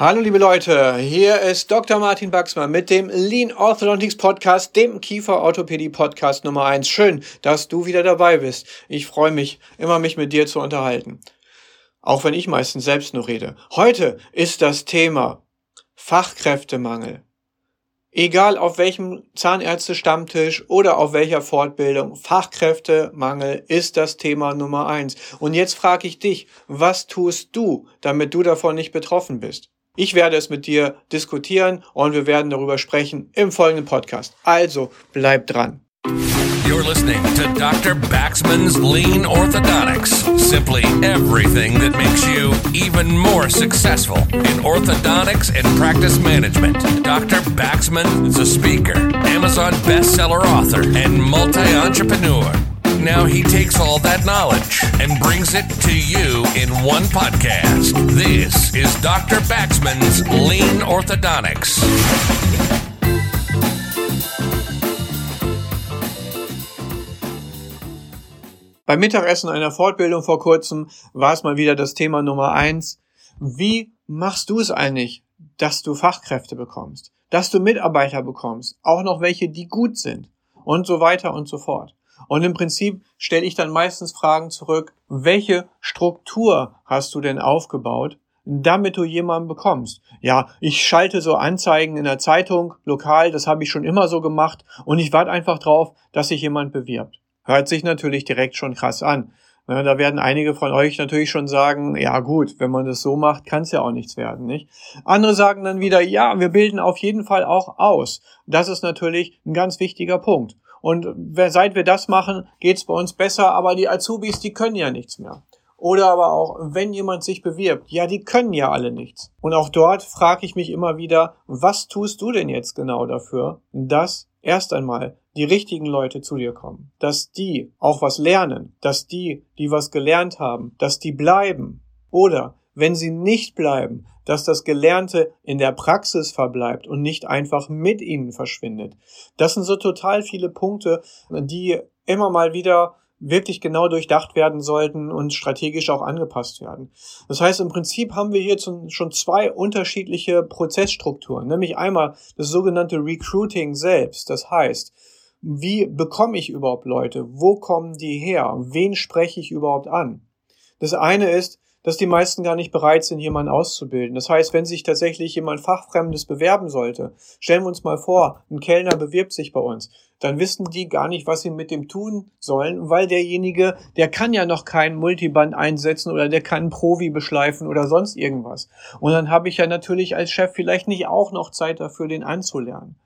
Hallo liebe Leute, hier ist Dr. Martin Baxmann mit dem Lean Orthodontics Podcast, dem Kieferorthopädie Podcast Nummer 1. Schön, dass du wieder dabei bist. Ich freue mich, immer mich mit dir zu unterhalten. Auch wenn ich meistens selbst nur rede. Heute ist das Thema Fachkräftemangel. Egal auf welchem Zahnärzte-Stammtisch oder auf welcher Fortbildung, Fachkräftemangel ist das Thema Nummer eins. Und jetzt frage ich dich, was tust du, damit du davon nicht betroffen bist? Ich werde es mit dir diskutieren und wir werden darüber sprechen im folgenden Podcast. Also bleib dran. You're listening to Dr. Baxman's Lean Orthodontics. Simply everything that makes you even more successful in orthodontics and practice management. Dr. Baxman is a speaker, Amazon bestseller author, and multi entrepreneur. Now he takes all that knowledge and brings it to you in one podcast. This is Dr. Baxman's Lean Orthodontics. Beim Mittagessen einer Fortbildung vor kurzem war es mal wieder das Thema Nummer eins. Wie machst du es eigentlich, dass du Fachkräfte bekommst, dass du Mitarbeiter bekommst, auch noch welche, die gut sind und so weiter und so fort. Und im Prinzip stelle ich dann meistens Fragen zurück, welche Struktur hast du denn aufgebaut, damit du jemanden bekommst? Ja, ich schalte so Anzeigen in der Zeitung, lokal, das habe ich schon immer so gemacht und ich warte einfach drauf, dass sich jemand bewirbt. Hört sich natürlich direkt schon krass an. Da werden einige von euch natürlich schon sagen, ja gut, wenn man das so macht, kann es ja auch nichts werden, nicht? Andere sagen dann wieder, ja, wir bilden auf jeden Fall auch aus. Das ist natürlich ein ganz wichtiger Punkt. Und seit wir das machen, geht's bei uns besser, aber die Azubis, die können ja nichts mehr. Oder aber auch, wenn jemand sich bewirbt, ja, die können ja alle nichts. Und auch dort frage ich mich immer wieder, was tust du denn jetzt genau dafür, dass erst einmal die richtigen Leute zu dir kommen, dass die auch was lernen, dass die, die was gelernt haben, dass die bleiben oder wenn sie nicht bleiben, dass das Gelernte in der Praxis verbleibt und nicht einfach mit ihnen verschwindet. Das sind so total viele Punkte, die immer mal wieder wirklich genau durchdacht werden sollten und strategisch auch angepasst werden. Das heißt, im Prinzip haben wir hier schon zwei unterschiedliche Prozessstrukturen, nämlich einmal das sogenannte Recruiting selbst. Das heißt, wie bekomme ich überhaupt Leute? Wo kommen die her? Wen spreche ich überhaupt an? Das eine ist, dass die meisten gar nicht bereit sind, jemanden auszubilden. Das heißt, wenn sich tatsächlich jemand Fachfremdes bewerben sollte, stellen wir uns mal vor, ein Kellner bewirbt sich bei uns, dann wissen die gar nicht, was sie mit dem tun sollen, weil derjenige, der kann ja noch keinen Multiband einsetzen oder der kann Provi beschleifen oder sonst irgendwas. Und dann habe ich ja natürlich als Chef vielleicht nicht auch noch Zeit dafür, den anzulernen.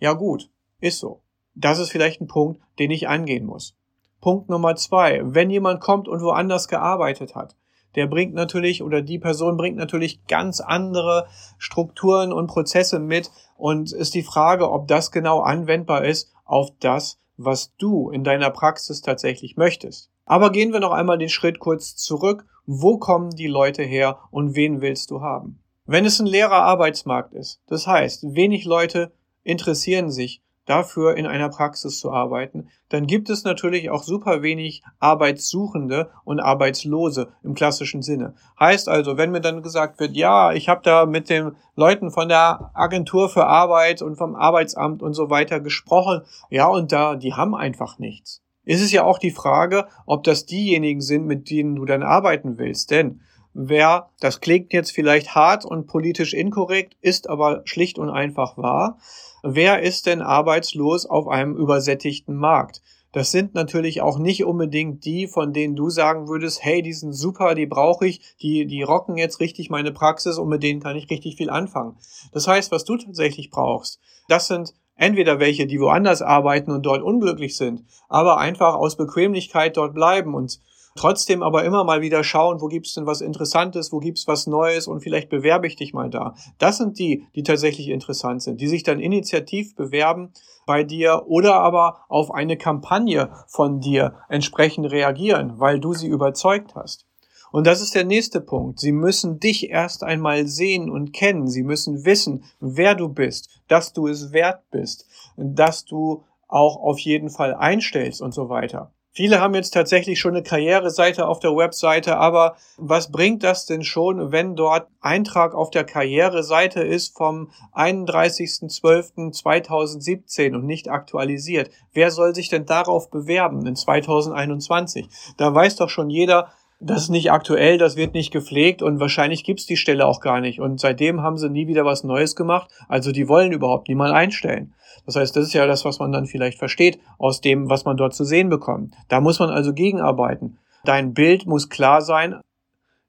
Ja gut, ist so. Das ist vielleicht ein Punkt, den ich angehen muss. Punkt Nummer zwei. Wenn jemand kommt und woanders gearbeitet hat, der bringt natürlich oder die Person bringt natürlich ganz andere Strukturen und Prozesse mit und ist die Frage, ob das genau anwendbar ist auf das, was du in deiner Praxis tatsächlich möchtest. Aber gehen wir noch einmal den Schritt kurz zurück. Wo kommen die Leute her und wen willst du haben? Wenn es ein leerer Arbeitsmarkt ist, das heißt, wenig Leute interessieren sich dafür in einer Praxis zu arbeiten, dann gibt es natürlich auch super wenig Arbeitssuchende und Arbeitslose im klassischen Sinne. Heißt also, wenn mir dann gesagt wird, ja, ich habe da mit den Leuten von der Agentur für Arbeit und vom Arbeitsamt und so weiter gesprochen, ja, und da, die haben einfach nichts. Ist es ja auch die Frage, ob das diejenigen sind, mit denen du dann arbeiten willst. Denn wer, das klingt jetzt vielleicht hart und politisch inkorrekt, ist aber schlicht und einfach wahr, wer ist denn arbeitslos auf einem übersättigten Markt? Das sind natürlich auch nicht unbedingt die, von denen du sagen würdest, hey, die sind super, die brauche ich, die, die rocken jetzt richtig meine Praxis und mit denen kann ich richtig viel anfangen. Das heißt, was du tatsächlich brauchst, das sind entweder welche, die woanders arbeiten und dort unglücklich sind, aber einfach aus Bequemlichkeit dort bleiben und Trotzdem aber immer mal wieder schauen, wo gibt's denn was Interessantes, wo gibt's was Neues und vielleicht bewerbe ich dich mal da. Das sind die, die tatsächlich interessant sind, die sich dann initiativ bewerben bei dir oder aber auf eine Kampagne von dir entsprechend reagieren, weil du sie überzeugt hast. Und das ist der nächste Punkt. Sie müssen dich erst einmal sehen und kennen. Sie müssen wissen, wer du bist, dass du es wert bist, dass du auch auf jeden Fall einstellst und so weiter. Viele haben jetzt tatsächlich schon eine Karriereseite auf der Webseite, aber was bringt das denn schon, wenn dort Eintrag auf der Karriereseite ist vom 31.12.2017 und nicht aktualisiert? Wer soll sich denn darauf bewerben in 2021? Da weiß doch schon jeder, das ist nicht aktuell, das wird nicht gepflegt und wahrscheinlich gibt's die Stelle auch gar nicht. Und seitdem haben sie nie wieder was Neues gemacht. Also die wollen überhaupt niemand einstellen. Das heißt, das ist ja das, was man dann vielleicht versteht aus dem, was man dort zu sehen bekommt. Da muss man also gegenarbeiten. Dein Bild muss klar sein,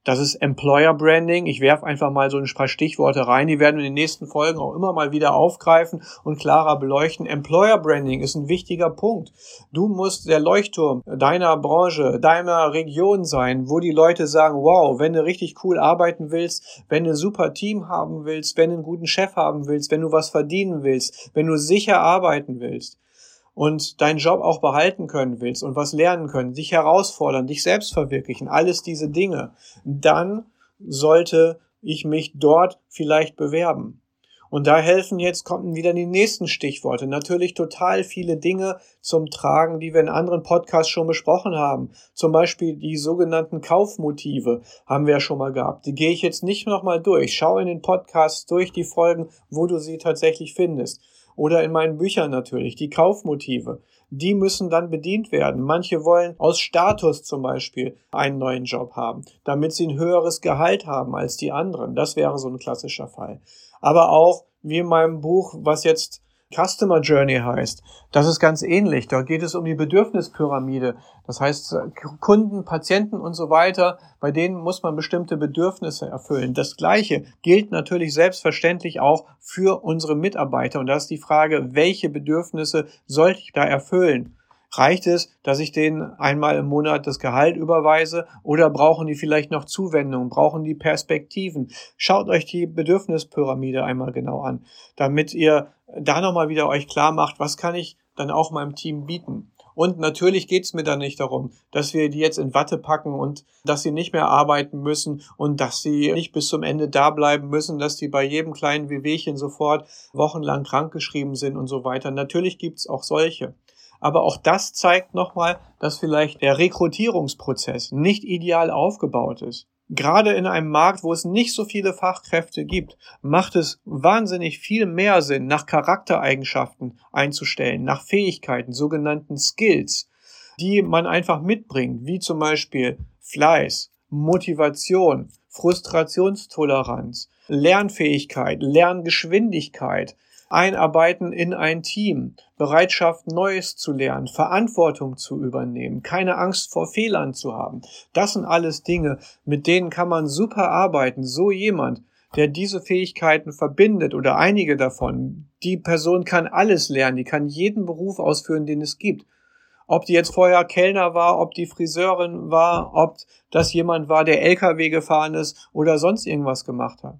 das ist Employer Branding. Ich werfe einfach mal so ein paar Stichworte rein. Die werden wir in den nächsten Folgen auch immer mal wieder aufgreifen und klarer beleuchten. Employer Branding ist ein wichtiger Punkt. Du musst der Leuchtturm deiner Branche, deiner Region sein, wo die Leute sagen, wow, wenn du richtig cool arbeiten willst, wenn du ein super Team haben willst, wenn du einen guten Chef haben willst, wenn du was verdienen willst, wenn du sicher arbeiten willst, und deinen Job auch behalten können willst und was lernen können, dich herausfordern, dich selbst verwirklichen, alles diese Dinge, dann sollte ich mich dort vielleicht bewerben. Und da helfen jetzt, kommen wieder die nächsten Stichworte. Natürlich total viele Dinge zum Tragen, die wir in anderen Podcasts schon besprochen haben. Zum Beispiel die sogenannten Kaufmotive haben wir ja schon mal gehabt. Die gehe ich jetzt nicht nochmal durch. Schau in den Podcasts durch die Folgen, wo du sie tatsächlich findest oder in meinen Büchern natürlich, die Kaufmotive. Die müssen dann bedient werden. Manche wollen aus Status zum Beispiel einen neuen Job haben, damit sie ein höheres Gehalt haben als die anderen. Das wäre so ein klassischer Fall. Aber auch wie in meinem Buch, was jetzt Customer Journey heißt. Das ist ganz ähnlich. Da geht es um die Bedürfnispyramide. Das heißt, Kunden, Patienten und so weiter, bei denen muss man bestimmte Bedürfnisse erfüllen. Das Gleiche gilt natürlich selbstverständlich auch für unsere Mitarbeiter. Und da ist die Frage, welche Bedürfnisse sollte ich da erfüllen? Reicht es, dass ich denen einmal im Monat das Gehalt überweise oder brauchen die vielleicht noch Zuwendungen, brauchen die Perspektiven? Schaut euch die Bedürfnispyramide einmal genau an, damit ihr da nochmal wieder euch klar macht, was kann ich dann auch meinem Team bieten. Und natürlich geht's mir da nicht darum, dass wir die jetzt in Watte packen und dass sie nicht mehr arbeiten müssen und dass sie nicht bis zum Ende da bleiben müssen, dass die bei jedem kleinen Wehwehchen sofort wochenlang krankgeschrieben sind und so weiter. Natürlich gibt's auch solche. Aber auch das zeigt nochmal, dass vielleicht der Rekrutierungsprozess nicht ideal aufgebaut ist. Gerade in einem Markt, wo es nicht so viele Fachkräfte gibt, macht es wahnsinnig viel mehr Sinn, nach Charaktereigenschaften einzustellen, nach Fähigkeiten, sogenannten Skills, die man einfach mitbringt, wie zum Beispiel Fleiß, Motivation, Frustrationstoleranz, Lernfähigkeit, Lerngeschwindigkeit, Einarbeiten in ein Team, Bereitschaft, Neues zu lernen, Verantwortung zu übernehmen, keine Angst vor Fehlern zu haben. Das sind alles Dinge, mit denen kann man super arbeiten. So jemand, der diese Fähigkeiten verbindet oder einige davon, die Person kann alles lernen, die kann jeden Beruf ausführen, den es gibt. Ob die jetzt vorher Kellner war, ob die Friseurin war, ob das jemand war, der LKW gefahren ist oder sonst irgendwas gemacht hat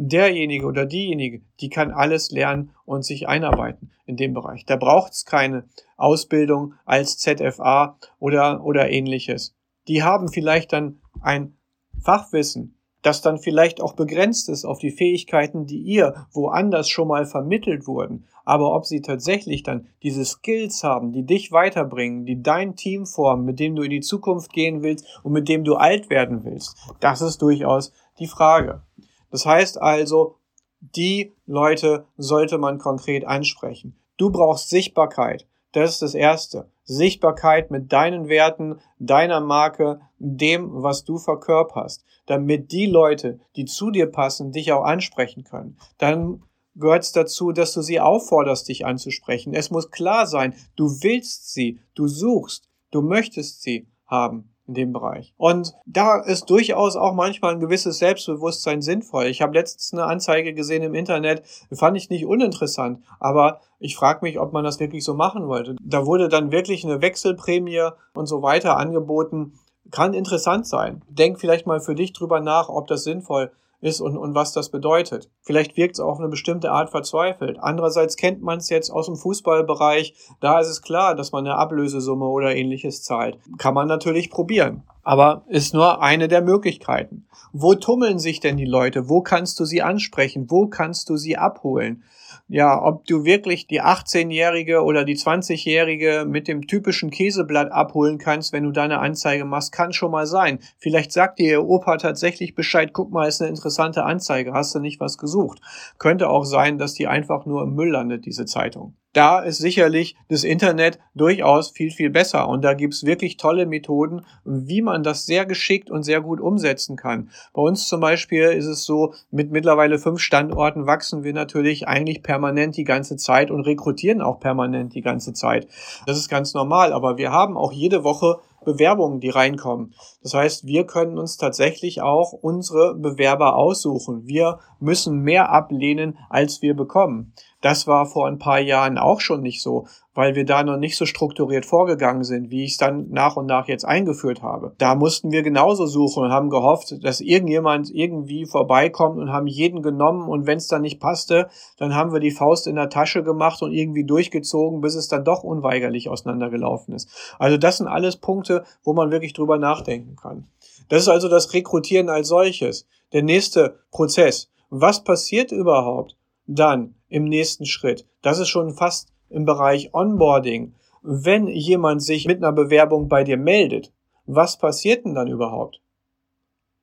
derjenige oder diejenige, die kann alles lernen und sich einarbeiten in dem Bereich. Da braucht es keine Ausbildung als ZFA oder, oder ähnliches. Die haben vielleicht dann ein Fachwissen, das dann vielleicht auch begrenzt ist auf die Fähigkeiten, die ihr woanders schon mal vermittelt wurden. Aber ob sie tatsächlich dann diese Skills haben, die dich weiterbringen, die dein Team formen, mit dem du in die Zukunft gehen willst und mit dem du alt werden willst, das ist durchaus die Frage. Das heißt also, die Leute sollte man konkret ansprechen. Du brauchst Sichtbarkeit. Das ist das Erste. Sichtbarkeit mit deinen Werten, deiner Marke, dem, was du verkörperst, damit die Leute, die zu dir passen, dich auch ansprechen können. Dann gehört es dazu, dass du sie aufforderst, dich anzusprechen. Es muss klar sein, du willst sie, du suchst, du möchtest sie haben in dem Bereich. Und da ist durchaus auch manchmal ein gewisses Selbstbewusstsein sinnvoll. Ich habe letztens eine Anzeige gesehen im Internet, fand ich nicht uninteressant, aber ich frage mich, ob man das wirklich so machen wollte. Da wurde dann wirklich eine Wechselprämie und so weiter angeboten. Kann interessant sein. Denk vielleicht mal für dich drüber nach, ob das sinnvoll ist und, und was das bedeutet. Vielleicht wirkt es auf eine bestimmte Art verzweifelt. Andererseits kennt man es jetzt aus dem Fußballbereich. Da ist es klar, dass man eine Ablösesumme oder ähnliches zahlt. Kann man natürlich probieren. Aber ist nur eine der Möglichkeiten. Wo tummeln sich denn die Leute? Wo kannst du sie ansprechen? Wo kannst du sie abholen? Ja, ob du wirklich die 18-Jährige oder die 20-Jährige mit dem typischen Käseblatt abholen kannst, wenn du deine Anzeige machst, kann schon mal sein. Vielleicht sagt dir ihr Opa tatsächlich Bescheid, guck mal, ist eine interessante Anzeige, hast du nicht was gesucht. Könnte auch sein, dass die einfach nur im Müll landet, diese Zeitung da ist sicherlich das Internet durchaus viel, viel besser. Und da gibt's wirklich tolle Methoden, wie man das sehr geschickt und sehr gut umsetzen kann. Bei uns zum Beispiel ist es so, mit mittlerweile fünf Standorten wachsen wir natürlich eigentlich permanent die ganze Zeit und rekrutieren auch permanent die ganze Zeit. Das ist ganz normal, aber wir haben auch jede Woche Bewerbungen, die reinkommen. Das heißt, wir können uns tatsächlich auch unsere Bewerber aussuchen. Wir müssen mehr ablehnen, als wir bekommen. Das war vor ein paar Jahren auch schon nicht so, weil wir da noch nicht so strukturiert vorgegangen sind, wie ich es dann nach und nach jetzt eingeführt habe. Da mussten wir genauso suchen und haben gehofft, dass irgendjemand irgendwie vorbeikommt und haben jeden genommen und wenn es dann nicht passte, dann haben wir die Faust in der Tasche gemacht und irgendwie durchgezogen, bis es dann doch unweigerlich auseinandergelaufen ist. Also das sind alles Punkte, wo man wirklich drüber nachdenken kann. Das ist also das Rekrutieren als solches. Der nächste Prozess. Was passiert überhaupt dann, im nächsten Schritt. Das ist schon fast im Bereich Onboarding. Wenn jemand sich mit einer Bewerbung bei dir meldet, was passiert denn dann überhaupt?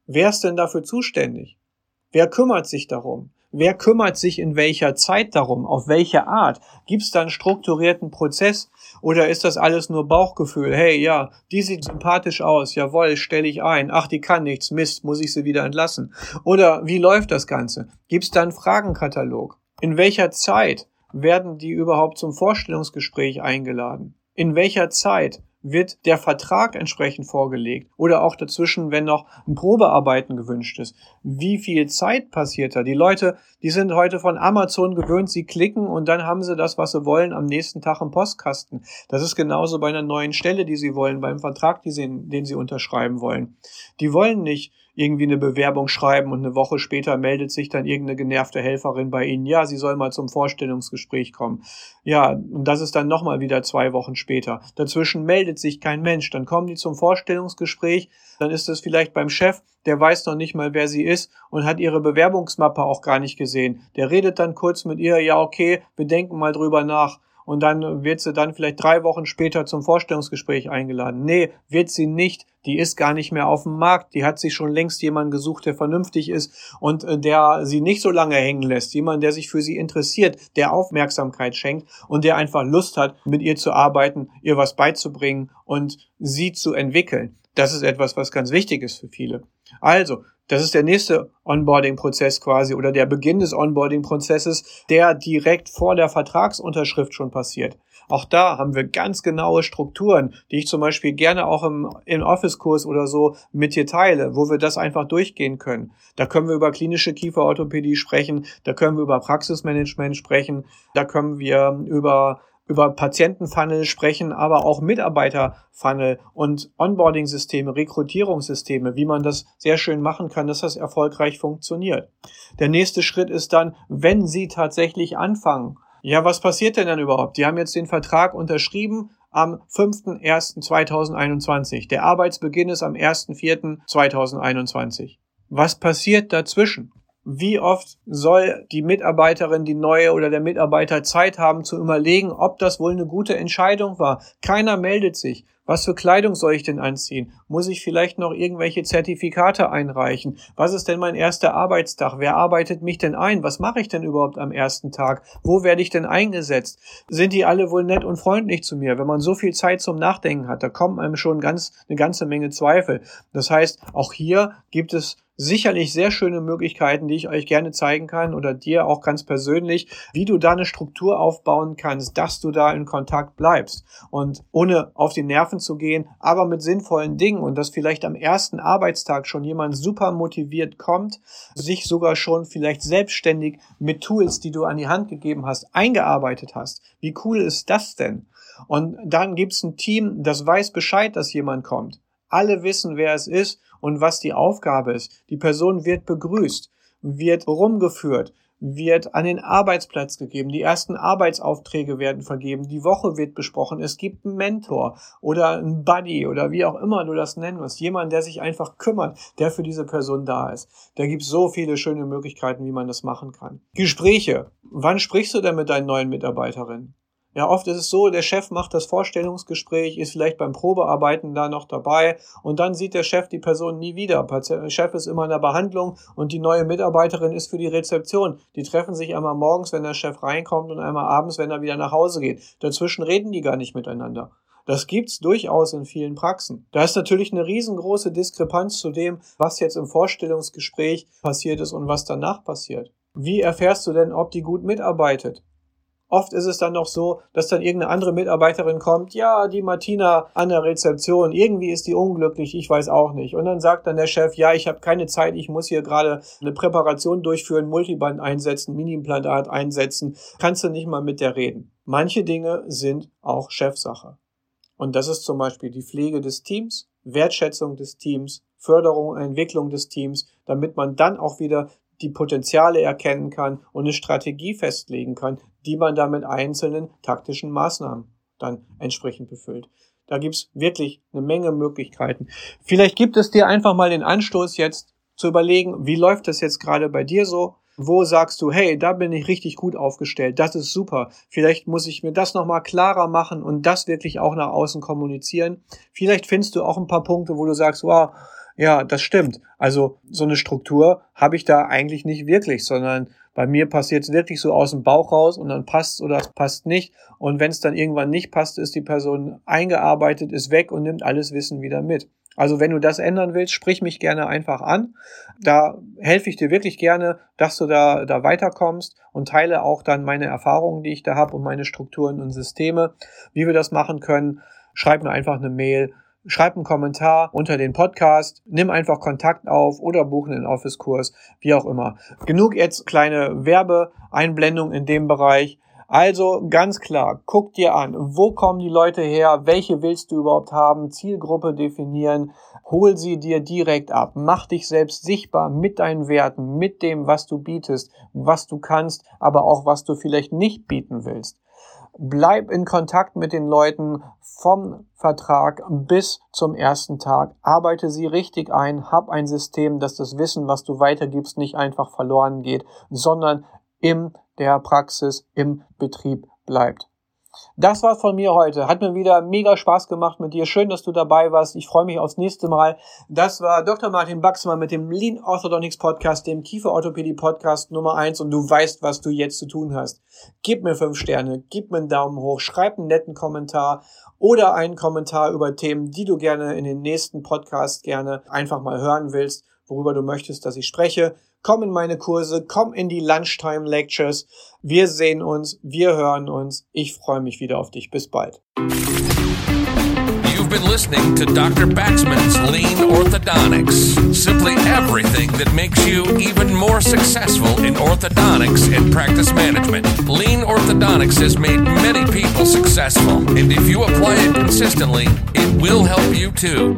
Wer ist denn dafür zuständig? Wer kümmert sich darum? Wer kümmert sich in welcher Zeit darum? Auf welche Art? Gibt es da einen strukturierten Prozess? Oder ist das alles nur Bauchgefühl? Hey, ja, die sieht sympathisch aus. Jawohl, stelle ich ein. Ach, die kann nichts. Mist, muss ich sie wieder entlassen. Oder wie läuft das Ganze? Gibt es da einen Fragenkatalog? In welcher Zeit werden die überhaupt zum Vorstellungsgespräch eingeladen? In welcher Zeit wird der Vertrag entsprechend vorgelegt oder auch dazwischen, wenn noch ein Probearbeiten gewünscht ist. Wie viel Zeit passiert da? Die Leute, die sind heute von Amazon gewöhnt, sie klicken und dann haben sie das, was sie wollen, am nächsten Tag im Postkasten. Das ist genauso bei einer neuen Stelle, die sie wollen, beim Vertrag, den sie unterschreiben wollen. Die wollen nicht irgendwie eine Bewerbung schreiben und eine Woche später meldet sich dann irgendeine genervte Helferin bei Ihnen, ja, sie soll mal zum Vorstellungsgespräch kommen. Ja, und das ist dann nochmal wieder zwei Wochen später. Dazwischen meldet sich kein Mensch. Dann kommen die zum Vorstellungsgespräch, dann ist es vielleicht beim Chef, der weiß noch nicht mal, wer sie ist und hat ihre Bewerbungsmappe auch gar nicht gesehen. Der redet dann kurz mit ihr, ja, okay, wir denken mal drüber nach und dann wird sie dann vielleicht drei Wochen später zum Vorstellungsgespräch eingeladen. Nee, wird sie nicht. Die ist gar nicht mehr auf dem Markt. Die hat sich schon längst jemanden gesucht, der vernünftig ist und äh, der sie nicht so lange hängen lässt. Jemand, der sich für sie interessiert, der Aufmerksamkeit schenkt und der einfach Lust hat, mit ihr zu arbeiten, ihr was beizubringen und sie zu entwickeln. Das ist etwas, was ganz wichtig ist für viele. Also, das ist der nächste Onboarding-Prozess quasi oder der Beginn des Onboarding-Prozesses, der direkt vor der Vertragsunterschrift schon passiert. Auch da haben wir ganz genaue Strukturen, die ich zum Beispiel gerne auch im, im Office-Kurs oder so mit dir teile, wo wir das einfach durchgehen können. Da können wir über klinische Kieferorthopädie sprechen, da können wir über Praxismanagement sprechen, da können wir über über Patientenfunnel sprechen, aber auch Mitarbeiterfunnel und Onboarding-Systeme, Rekrutierungssysteme, wie man das sehr schön machen kann, dass das erfolgreich funktioniert. Der nächste Schritt ist dann, wenn Sie tatsächlich anfangen. Ja, was passiert denn dann überhaupt? Die haben jetzt den Vertrag unterschrieben am 5.1.2021. Der Arbeitsbeginn ist am 1.4.2021. Was passiert dazwischen? Wie oft soll die Mitarbeiterin, die neue oder der Mitarbeiter Zeit haben zu überlegen, ob das wohl eine gute Entscheidung war. Keiner meldet sich. Was für Kleidung soll ich denn anziehen? Muss ich vielleicht noch irgendwelche Zertifikate einreichen? Was ist denn mein erster Arbeitstag? Wer arbeitet mich denn ein? Was mache ich denn überhaupt am ersten Tag? Wo werde ich denn eingesetzt? Sind die alle wohl nett und freundlich zu mir? Wenn man so viel Zeit zum Nachdenken hat, da kommen einem schon ganz, eine ganze Menge Zweifel. Das heißt, auch hier gibt es sicherlich sehr schöne Möglichkeiten, die ich euch gerne zeigen kann oder dir auch ganz persönlich, wie du da eine Struktur aufbauen kannst, dass du da in Kontakt bleibst und ohne auf die Nerven zu gehen, aber mit sinnvollen Dingen und dass vielleicht am ersten Arbeitstag schon jemand super motiviert kommt, sich sogar schon vielleicht selbstständig mit Tools, die du an die Hand gegeben hast, eingearbeitet hast. Wie cool ist das denn? Und dann gibt's ein Team, das weiß Bescheid, dass jemand kommt. Alle wissen, wer es ist und was die Aufgabe ist. Die Person wird begrüßt, wird rumgeführt, wird an den Arbeitsplatz gegeben. Die ersten Arbeitsaufträge werden vergeben. Die Woche wird besprochen. Es gibt einen Mentor oder einen Buddy oder wie auch immer du das nennen wirst. Jemand, der sich einfach kümmert, der für diese Person da ist. Da gibt es so viele schöne Möglichkeiten, wie man das machen kann. Gespräche. Wann sprichst du denn mit deinen neuen Mitarbeiterinnen? Ja, oft ist es so, der Chef macht das Vorstellungsgespräch, ist vielleicht beim Probearbeiten da noch dabei und dann sieht der Chef die Person nie wieder. Der Chef ist immer in der Behandlung und die neue Mitarbeiterin ist für die Rezeption. Die treffen sich einmal morgens, wenn der Chef reinkommt und einmal abends, wenn er wieder nach Hause geht. Dazwischen reden die gar nicht miteinander. Das gibt's durchaus in vielen Praxen. Da ist natürlich eine riesengroße Diskrepanz zu dem, was jetzt im Vorstellungsgespräch passiert ist und was danach passiert. Wie erfährst du denn, ob die gut mitarbeitet? Oft ist es dann noch so, dass dann irgendeine andere Mitarbeiterin kommt, ja, die Martina an der Rezeption, irgendwie ist die unglücklich, ich weiß auch nicht. Und dann sagt dann der Chef, ja, ich habe keine Zeit, ich muss hier gerade eine Präparation durchführen, Multiband einsetzen, Mini-Implantat einsetzen, kannst du nicht mal mit der reden. Manche Dinge sind auch Chefsache. Und das ist zum Beispiel die Pflege des Teams, Wertschätzung des Teams, Förderung und Entwicklung des Teams, damit man dann auch wieder die Potenziale erkennen kann und eine Strategie festlegen kann, die man dann mit einzelnen taktischen Maßnahmen dann entsprechend befüllt. Da gibt's wirklich eine Menge Möglichkeiten. Vielleicht gibt es dir einfach mal den Anstoß jetzt zu überlegen, wie läuft das jetzt gerade bei dir so? Wo sagst du, hey, da bin ich richtig gut aufgestellt, das ist super. Vielleicht muss ich mir das nochmal klarer machen und das wirklich auch nach außen kommunizieren. Vielleicht findest du auch ein paar Punkte, wo du sagst, wow, ja, das stimmt. Also so eine Struktur habe ich da eigentlich nicht wirklich, sondern bei mir passiert es wirklich so aus dem Bauch raus und dann passt oder es passt nicht. Und wenn es dann irgendwann nicht passt, ist die Person eingearbeitet, ist weg und nimmt alles Wissen wieder mit. Also wenn du das ändern willst, sprich mich gerne einfach an. Da helfe ich dir wirklich gerne, dass du da, da weiterkommst und teile auch dann meine Erfahrungen, die ich da habe und meine Strukturen und Systeme, wie wir das machen können. Schreib mir einfach eine Mail schreib einen Kommentar unter den Podcast, nimm einfach Kontakt auf oder buchen einen Office-Kurs, wie auch immer. Genug jetzt kleine Werbeeinblendung in dem Bereich. Also ganz klar, guck dir an, wo kommen die Leute her, welche willst du überhaupt haben, Zielgruppe definieren, hol sie dir direkt ab, mach dich selbst sichtbar mit deinen Werten, mit dem, was du bietest, was du kannst, aber auch was du vielleicht nicht bieten willst bleib in Kontakt mit den Leuten vom Vertrag bis zum ersten Tag. Arbeite sie richtig ein, hab ein System, dass das Wissen, was du weitergibst, nicht einfach verloren geht, sondern in der Praxis, im Betrieb bleibt. Das war's von mir heute. Hat mir wieder mega Spaß gemacht mit dir. Schön, dass du dabei warst. Ich freue mich aufs nächste Mal. Das war Dr. Martin Baxmann mit dem Lean Orthodontics Podcast, dem Kieferorthopädie Podcast Nummer eins und du weißt, was du jetzt zu tun hast. Gib mir fünf Sterne, gib mir einen Daumen hoch, schreib einen netten Kommentar oder einen Kommentar über Themen, die du gerne in den nächsten Podcast gerne einfach mal hören willst, worüber du möchtest, dass ich spreche komm in meine Kurse, komm in die Lunchtime Lectures. Wir sehen uns, wir hören uns. Ich freue mich wieder auf dich. Bis bald. You've been listening to Dr. Baxman's Lean Orthodontics. Simply everything that makes you even more successful in orthodontics and practice management. Lean Orthodontics has made many people successful, and if you apply it consistently, it will help you too.